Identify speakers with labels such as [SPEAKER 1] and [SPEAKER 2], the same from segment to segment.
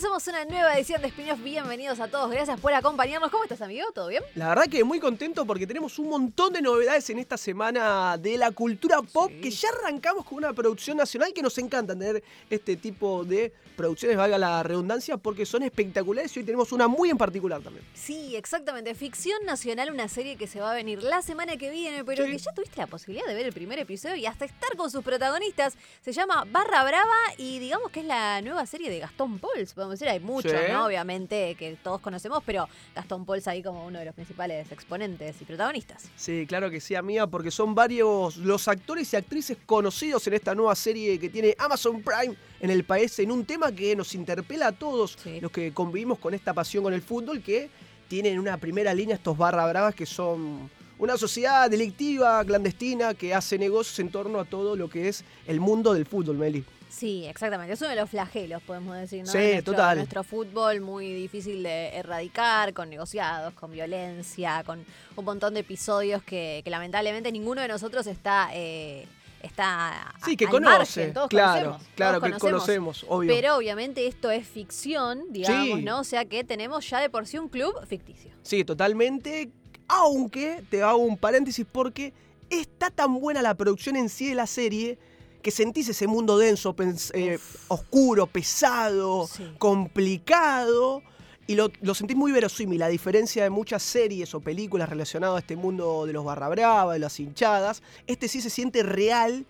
[SPEAKER 1] Comenzamos una nueva edición de Spin-off. Bienvenidos a todos. Gracias por acompañarnos. ¿Cómo estás, amigo? ¿Todo bien?
[SPEAKER 2] La verdad que muy contento porque tenemos un montón de novedades en esta semana de la cultura pop que ya arrancamos con una producción nacional que nos encanta tener este tipo de producciones, valga la redundancia, porque son espectaculares y hoy tenemos una muy en particular también.
[SPEAKER 1] Sí, exactamente. Ficción nacional, una serie que se va a venir la semana que viene, pero
[SPEAKER 2] Sí.
[SPEAKER 1] que ya tuviste la posibilidad de ver el primer episodio y hasta estar con sus protagonistas. Se llama Barra Brava y digamos que es la nueva serie de Gastón Pauls. Podemos decir, hay muchos,
[SPEAKER 2] Sí.
[SPEAKER 1] ¿no? Obviamente que todos conocemos, pero Gastón Pauls ahí como uno de los principales exponentes y protagonistas.
[SPEAKER 2] Sí, claro que sí, amiga, porque son varios los actores y actrices conocidos en esta nueva serie que tiene Amazon Prime en el país, en un tema que nos interpela a todos
[SPEAKER 1] Sí.
[SPEAKER 2] los que convivimos con esta pasión con el fútbol, que tienen en una primera línea estos barra bravas que son una sociedad delictiva, clandestina, que hace negocios en torno a todo lo que es el mundo del fútbol, Meli.
[SPEAKER 1] Sí, exactamente. Es uno de los flagelos, podemos decir, ¿no?
[SPEAKER 2] Sí,
[SPEAKER 1] nuestro,
[SPEAKER 2] total.
[SPEAKER 1] Nuestro fútbol muy difícil de erradicar, con negociados, con violencia, con un montón de episodios que, que lamentablemente ninguno de nosotros está... eh, Está
[SPEAKER 2] Sí, que
[SPEAKER 1] al
[SPEAKER 2] conoce.
[SPEAKER 1] margen, todos
[SPEAKER 2] claro,
[SPEAKER 1] conocemos,
[SPEAKER 2] claro
[SPEAKER 1] todos
[SPEAKER 2] que conocemos, obvio.
[SPEAKER 1] Pero obviamente esto es ficción, digamos,
[SPEAKER 2] Sí.
[SPEAKER 1] ¿no? O sea que tenemos ya de por sí un club ficticio.
[SPEAKER 2] Sí, totalmente. Aunque te hago un paréntesis porque está tan buena la producción en sí de la serie que sentís ese mundo denso, eh, oscuro, pesado,
[SPEAKER 1] Sí.
[SPEAKER 2] complicado. Y lo, lo sentís muy verosímil, a diferencia de muchas series o películas relacionadas a este mundo de los barra brava, de las hinchadas. Este sí se siente real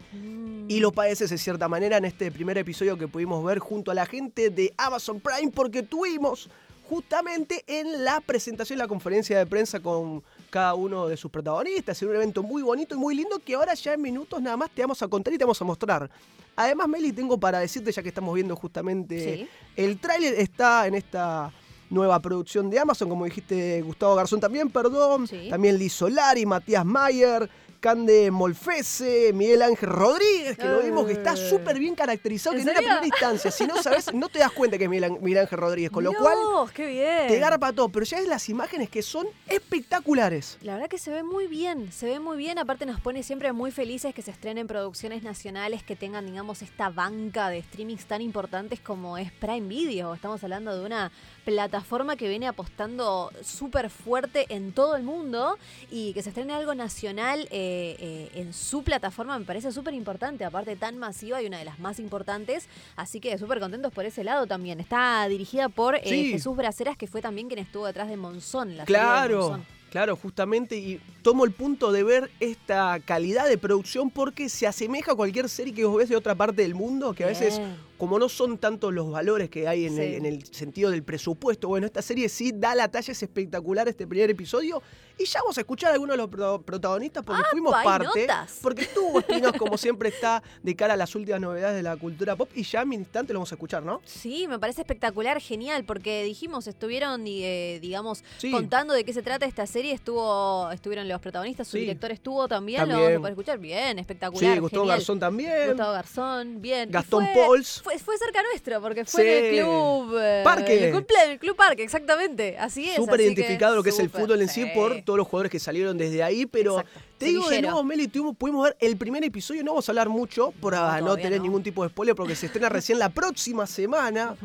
[SPEAKER 2] y lo padeces de cierta manera en este primer episodio que pudimos ver junto a la gente de Amazon Prime porque tuvimos justamente en la presentación, la conferencia de prensa con cada uno de sus protagonistas, en un evento muy bonito y muy lindo que ahora ya en minutos nada más te vamos a contar y te vamos a mostrar. Además, Meli, tengo para decirte, ya que estamos viendo justamente
[SPEAKER 1] Sí.
[SPEAKER 2] el tráiler, está en esta nueva producción de Amazon, como dijiste Gustavo Garzón también, perdón,
[SPEAKER 1] Sí.
[SPEAKER 2] también Liz Solari, Matías Mayer, Cande Molfese, Miguel Ángel Rodríguez, que lo vimos que está
[SPEAKER 1] Eh.
[SPEAKER 2] súper bien caracterizado, que
[SPEAKER 1] ¿En
[SPEAKER 2] en una
[SPEAKER 1] serio?
[SPEAKER 2] primera instancia, si no sabes, no te das cuenta que es Miguel, Án- Miguel Ángel Rodríguez, con lo cual
[SPEAKER 1] qué bien.
[SPEAKER 2] te garpa todo, pero ya es las imágenes que son espectaculares.
[SPEAKER 1] La verdad que se ve muy bien, se ve muy bien, aparte nos pone siempre muy felices que se estrenen producciones nacionales que tengan, digamos, esta banca de streamings tan importantes como es Prime Video. Estamos hablando de una plataforma que viene apostando súper fuerte en todo el mundo y que se estrene algo nacional eh, eh, en su plataforma me parece súper importante, aparte tan masiva y una de las más importantes, así que súper contentos por ese lado también. Está dirigida por eh,
[SPEAKER 2] Sí.
[SPEAKER 1] Jesús Braceras, que fue también quien estuvo detrás de Monzón, la serie de
[SPEAKER 2] Claro,
[SPEAKER 1] Monzón.
[SPEAKER 2] claro, justamente, y tomo el punto de ver esta calidad de producción porque se asemeja a cualquier serie que vos ves de otra parte del mundo, que a veces. Como no son tantos los valores que hay en,
[SPEAKER 1] Sí.
[SPEAKER 2] el, en el sentido del presupuesto, bueno, esta serie sí da la talla, es espectacular este primer episodio. Y ya vamos a escuchar a algunos de los pro- protagonistas porque fuimos
[SPEAKER 1] hay
[SPEAKER 2] parte.
[SPEAKER 1] notas.
[SPEAKER 2] Porque tú, Espinos, como siempre, está de cara a las últimas novedades de la cultura pop. Y ya en mi instante lo vamos a escuchar, ¿no?
[SPEAKER 1] Sí, me parece espectacular, genial, porque dijimos, estuvieron, eh, digamos,
[SPEAKER 2] Sí.
[SPEAKER 1] contando de qué se trata esta serie, estuvo, estuvieron los protagonistas, su
[SPEAKER 2] Sí.
[SPEAKER 1] director estuvo también, lo
[SPEAKER 2] También.
[SPEAKER 1] vamos a poder escuchar, bien, espectacular,
[SPEAKER 2] Sí, Gustavo
[SPEAKER 1] genial.
[SPEAKER 2] Garzón también.
[SPEAKER 1] Gustavo Garzón, bien.
[SPEAKER 2] Gastón
[SPEAKER 1] fue-
[SPEAKER 2] Pauls.
[SPEAKER 1] Fue, fue cerca nuestro, porque fue en el club... eh,
[SPEAKER 2] Parque.
[SPEAKER 1] El club, el club Parque, exactamente, así es.
[SPEAKER 2] Súper identificado lo que es el fútbol en sí
[SPEAKER 1] sí.
[SPEAKER 2] por todos los jugadores que salieron desde ahí, pero
[SPEAKER 1] Exacto.
[SPEAKER 2] te digo de
[SPEAKER 1] Semillero.
[SPEAKER 2] nuevo, Meli, tuvimos, pudimos ver el primer episodio, no vamos a hablar mucho por
[SPEAKER 1] No,
[SPEAKER 2] tener
[SPEAKER 1] no.
[SPEAKER 2] ningún tipo de spoiler porque se estrena recién la próxima semana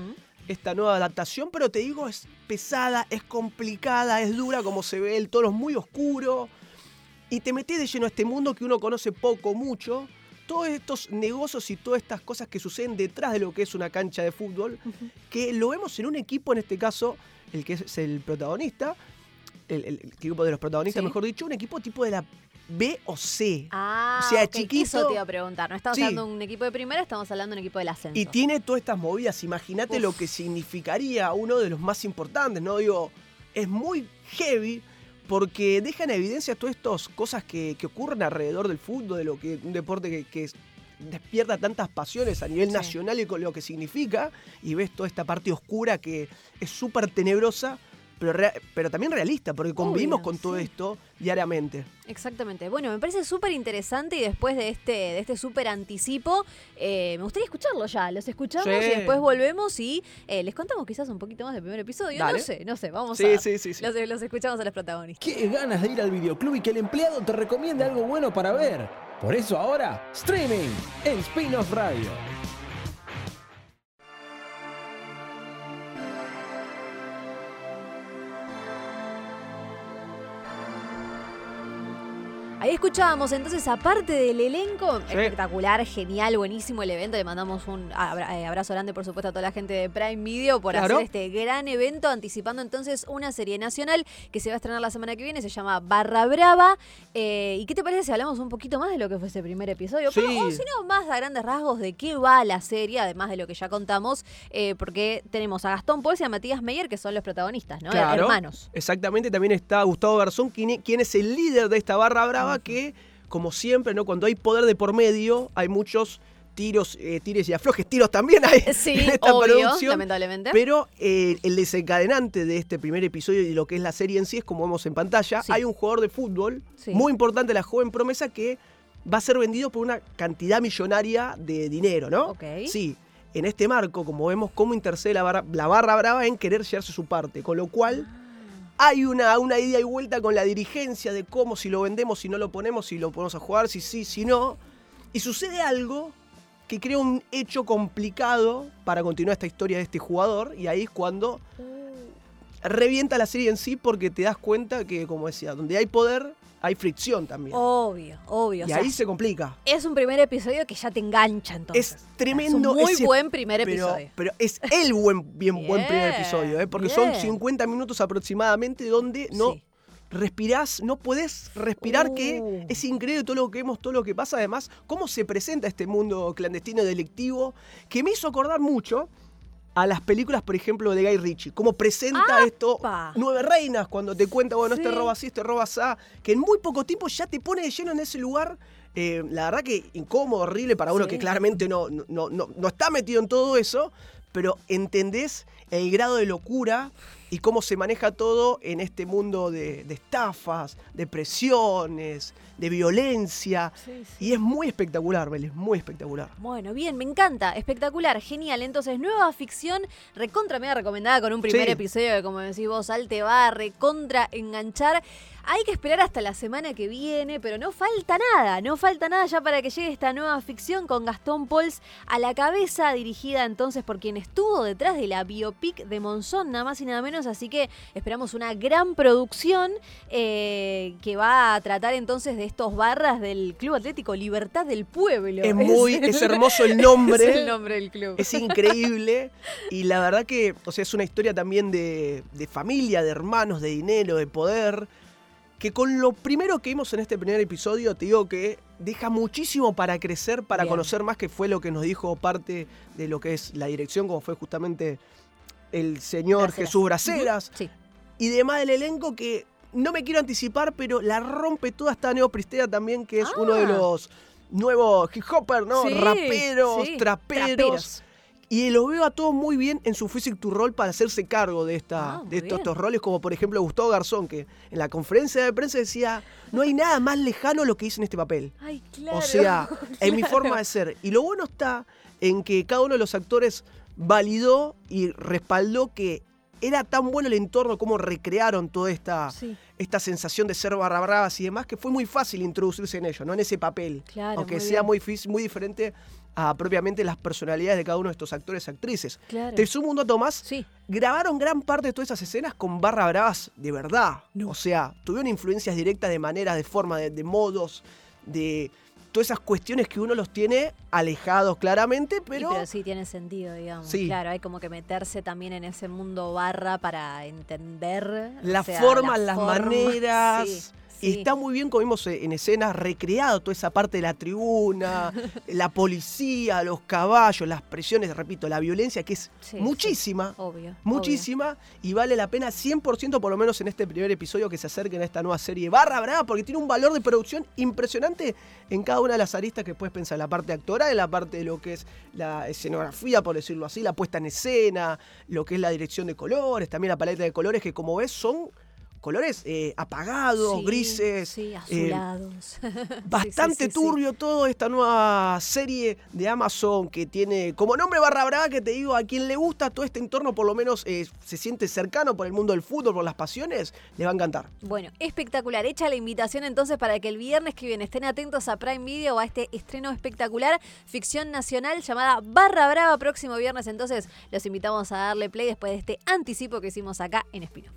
[SPEAKER 2] esta nueva adaptación, pero te digo, es pesada, es complicada, es dura como se ve, el tono es muy oscuro y te metes de lleno a este mundo que uno conoce poco, mucho. Todos estos negocios y todas estas cosas que suceden detrás de lo que es una cancha de fútbol, que lo vemos en un equipo, en este caso, el que es el protagonista, el, el- equipo de los protagonistas,
[SPEAKER 1] Sí.
[SPEAKER 2] mejor dicho, un equipo tipo de la B o C.
[SPEAKER 1] Ah,
[SPEAKER 2] O sea,
[SPEAKER 1] ok,
[SPEAKER 2] chiquito.
[SPEAKER 1] Eso te iba a preguntar. No estamos
[SPEAKER 2] Sí.
[SPEAKER 1] hablando de un equipo de primera, estamos hablando de un equipo del ascenso.
[SPEAKER 2] Y tiene todas estas movidas. Imagínate lo que significaría uno de los más importantes, ¿no? Digo, es muy heavy porque deja en evidencia todas estas cosas que, que ocurren alrededor del fútbol, de lo que un deporte que, que es- despierta tantas pasiones a nivel
[SPEAKER 1] Sí.
[SPEAKER 2] nacional y con lo que significa, y ves toda esta parte oscura que es súper tenebrosa, pero, pero también realista, porque convivimos con todo esto diariamente.
[SPEAKER 1] Exactamente. Bueno, me parece súper interesante y después de este, de este súper anticipo, eh, me gustaría escucharlo ya. Los escuchamos y después volvemos y eh, les contamos quizás un poquito más del primer episodio. No sé, no sé, vamos a.
[SPEAKER 2] Sí, sí,
[SPEAKER 1] los, los escuchamos a los protagonistas.
[SPEAKER 3] Qué ganas de ir al videoclub y que el empleado te recomiende algo bueno para ver. Por eso ahora, streaming en Spin-off Radio.
[SPEAKER 1] Escuchábamos entonces, aparte del elenco, espectacular, genial, buenísimo el evento. Le mandamos un eh, abrazo grande, por supuesto, a toda la gente de Prime Video por hacer este gran evento, anticipando entonces una serie nacional que se va a estrenar la semana que viene, se llama Barra Brava. Eh, ¿Y qué te parece si hablamos un poquito más de lo que fue ese primer episodio?
[SPEAKER 2] Sí.
[SPEAKER 1] o si no, más a grandes rasgos de qué va la serie, además de lo que ya contamos, eh, porque tenemos a Gastón Pols y a Matías Meyer, que son los protagonistas, ¿no? Hermanos.
[SPEAKER 2] Exactamente, también está Gustavo Garzón, quien es el líder de esta Barra Brava que, como siempre, ¿no? Cuando hay poder de por medio, hay muchos tiros, eh, tires y aflojes, tiros también hay en esta producción.
[SPEAKER 1] lamentablemente.
[SPEAKER 2] Pero eh, el desencadenante de este primer episodio y lo que es la serie en sí es como vemos en pantalla, hay un jugador de fútbol muy importante, la joven promesa, que va a ser vendido por una cantidad millonaria de dinero, ¿no? Sí. En este marco, como vemos, cómo intercede la barra, la barra brava en querer llevarse su parte, con lo cual ah hay una, una ida y vuelta con la dirigencia de cómo, si lo vendemos, si no lo ponemos, si lo ponemos a jugar, si sí, si no. Y sucede algo que crea un hecho complicado para continuar esta historia de este jugador. Y ahí es cuando revienta la serie en sí porque te das cuenta que, como decía, donde hay poder, hay fricción también.
[SPEAKER 1] Obvio, obvio.
[SPEAKER 2] Y ahí se complica.
[SPEAKER 1] Es un primer episodio que ya te engancha entonces.
[SPEAKER 2] Es tremendo.
[SPEAKER 1] Es un muy buen primer episodio.
[SPEAKER 2] Pero es el buen, bien, buen primer episodio, ¿eh? porque son 50 minutos aproximadamente donde no respirás, no podés respirar, que uh. es increíble todo lo que vemos, todo lo que pasa. Además, cómo se presenta este mundo clandestino delictivo, que me hizo acordar mucho a las películas, por ejemplo, de Guy Ritchie. Cómo presenta esto, Nueve Reinas, cuando te cuenta, bueno, este roba así, este roba así, que en muy poco tiempo ya te pone de lleno en ese lugar. Eh, la verdad que incómodo, horrible para uno que claramente no, no, no, no está metido en todo eso, pero entendés el grado de locura y cómo se maneja todo en este mundo de, estafas, de presiones, de violencia. Y es muy espectacular, Vélez, muy espectacular.
[SPEAKER 1] Bueno, bien, me encanta, espectacular, genial. Entonces, nueva ficción, recontra mega recomendada con un primer episodio que, como decís vos, Al te va a recontra enganchar. Hay que esperar hasta la semana que viene, pero no falta nada, no falta nada ya para que llegue esta nueva ficción con Gastón Pols a la cabeza, dirigida entonces por quien estuvo detrás de la biopic de Monzón, nada más y nada menos, así que esperamos una gran producción eh, que va a tratar entonces de estos barras del Club Atlético Libertad del Pueblo.
[SPEAKER 2] Es muy, es hermoso el nombre.
[SPEAKER 1] Es el nombre del club.
[SPEAKER 2] Es increíble y la verdad que, o sea, es una historia también de, de familia, de hermanos, de dinero, de poder que con lo primero que vimos en este primer episodio, te digo que deja muchísimo para crecer, para conocer más, que fue lo que nos dijo parte de lo que es la dirección, como fue justamente el señor Jesús Braceras. Y demás del elenco que no me quiero anticipar, pero la rompe toda esta neopristea también, que es uno de ah. los nuevos hip hopper, ¿no? Raperos, traperos. Y lo veo a todos muy bien en su physic to roll para hacerse cargo de, esta, ah, de estos, roles, como por ejemplo Gustavo Garzón, que en la conferencia de prensa decía, no hay nada más lejano a lo que hice en este papel.
[SPEAKER 1] Ay, claro,
[SPEAKER 2] o sea, en mi forma de ser. Y lo bueno está en que cada uno de los actores validó y respaldó que era tan bueno el entorno, como recrearon toda esta, esta sensación de ser barra bravas y demás, que fue muy fácil introducirse en ello, ¿no? En ese papel. aunque sea muy, muy diferente a propiamente las personalidades de cada uno de estos actores y actrices. Te sumo un dato más.
[SPEAKER 1] Sí.
[SPEAKER 2] Grabaron gran parte de todas esas escenas con barra bravas de verdad. O sea, tuvieron influencias directas de manera, de forma, de, modos, de todas esas cuestiones que uno los tiene alejados claramente, pero...
[SPEAKER 1] pero sí tiene sentido, digamos. Claro, hay como que meterse también en ese mundo barra para entender...
[SPEAKER 2] Las formas, las maneras... Está muy bien, como vimos en escenas, recreado toda esa parte de la tribuna, la policía, los caballos, las presiones, repito, la violencia, que es muchísima.
[SPEAKER 1] obvio.
[SPEAKER 2] Muchísima. Y vale la pena 100%, por lo menos en este primer episodio, que se acerquen a esta nueva serie Barra Brava, porque tiene un valor de producción impresionante en cada una de las aristas que puedes pensar. La parte actoral, en la parte de lo que es la escenografía, por decirlo así, la puesta en escena, lo que es la dirección de colores, también la paleta de colores, que como ves son colores eh, apagados, grises.
[SPEAKER 1] Sí, eh, azulados.
[SPEAKER 2] bastante turbio todo esta nueva serie de Amazon que tiene como nombre barra brava que te digo, a quien le gusta todo este entorno, por lo menos eh, se siente cercano por el mundo del fútbol, por las pasiones, le va a encantar.
[SPEAKER 1] Bueno, espectacular. Hecha la invitación entonces para que el viernes que viene estén atentos a Prime Video a este estreno espectacular, ficción nacional llamada Barra Brava, próximo viernes. Entonces los invitamos a darle play después de este anticipo que hicimos acá en Espino.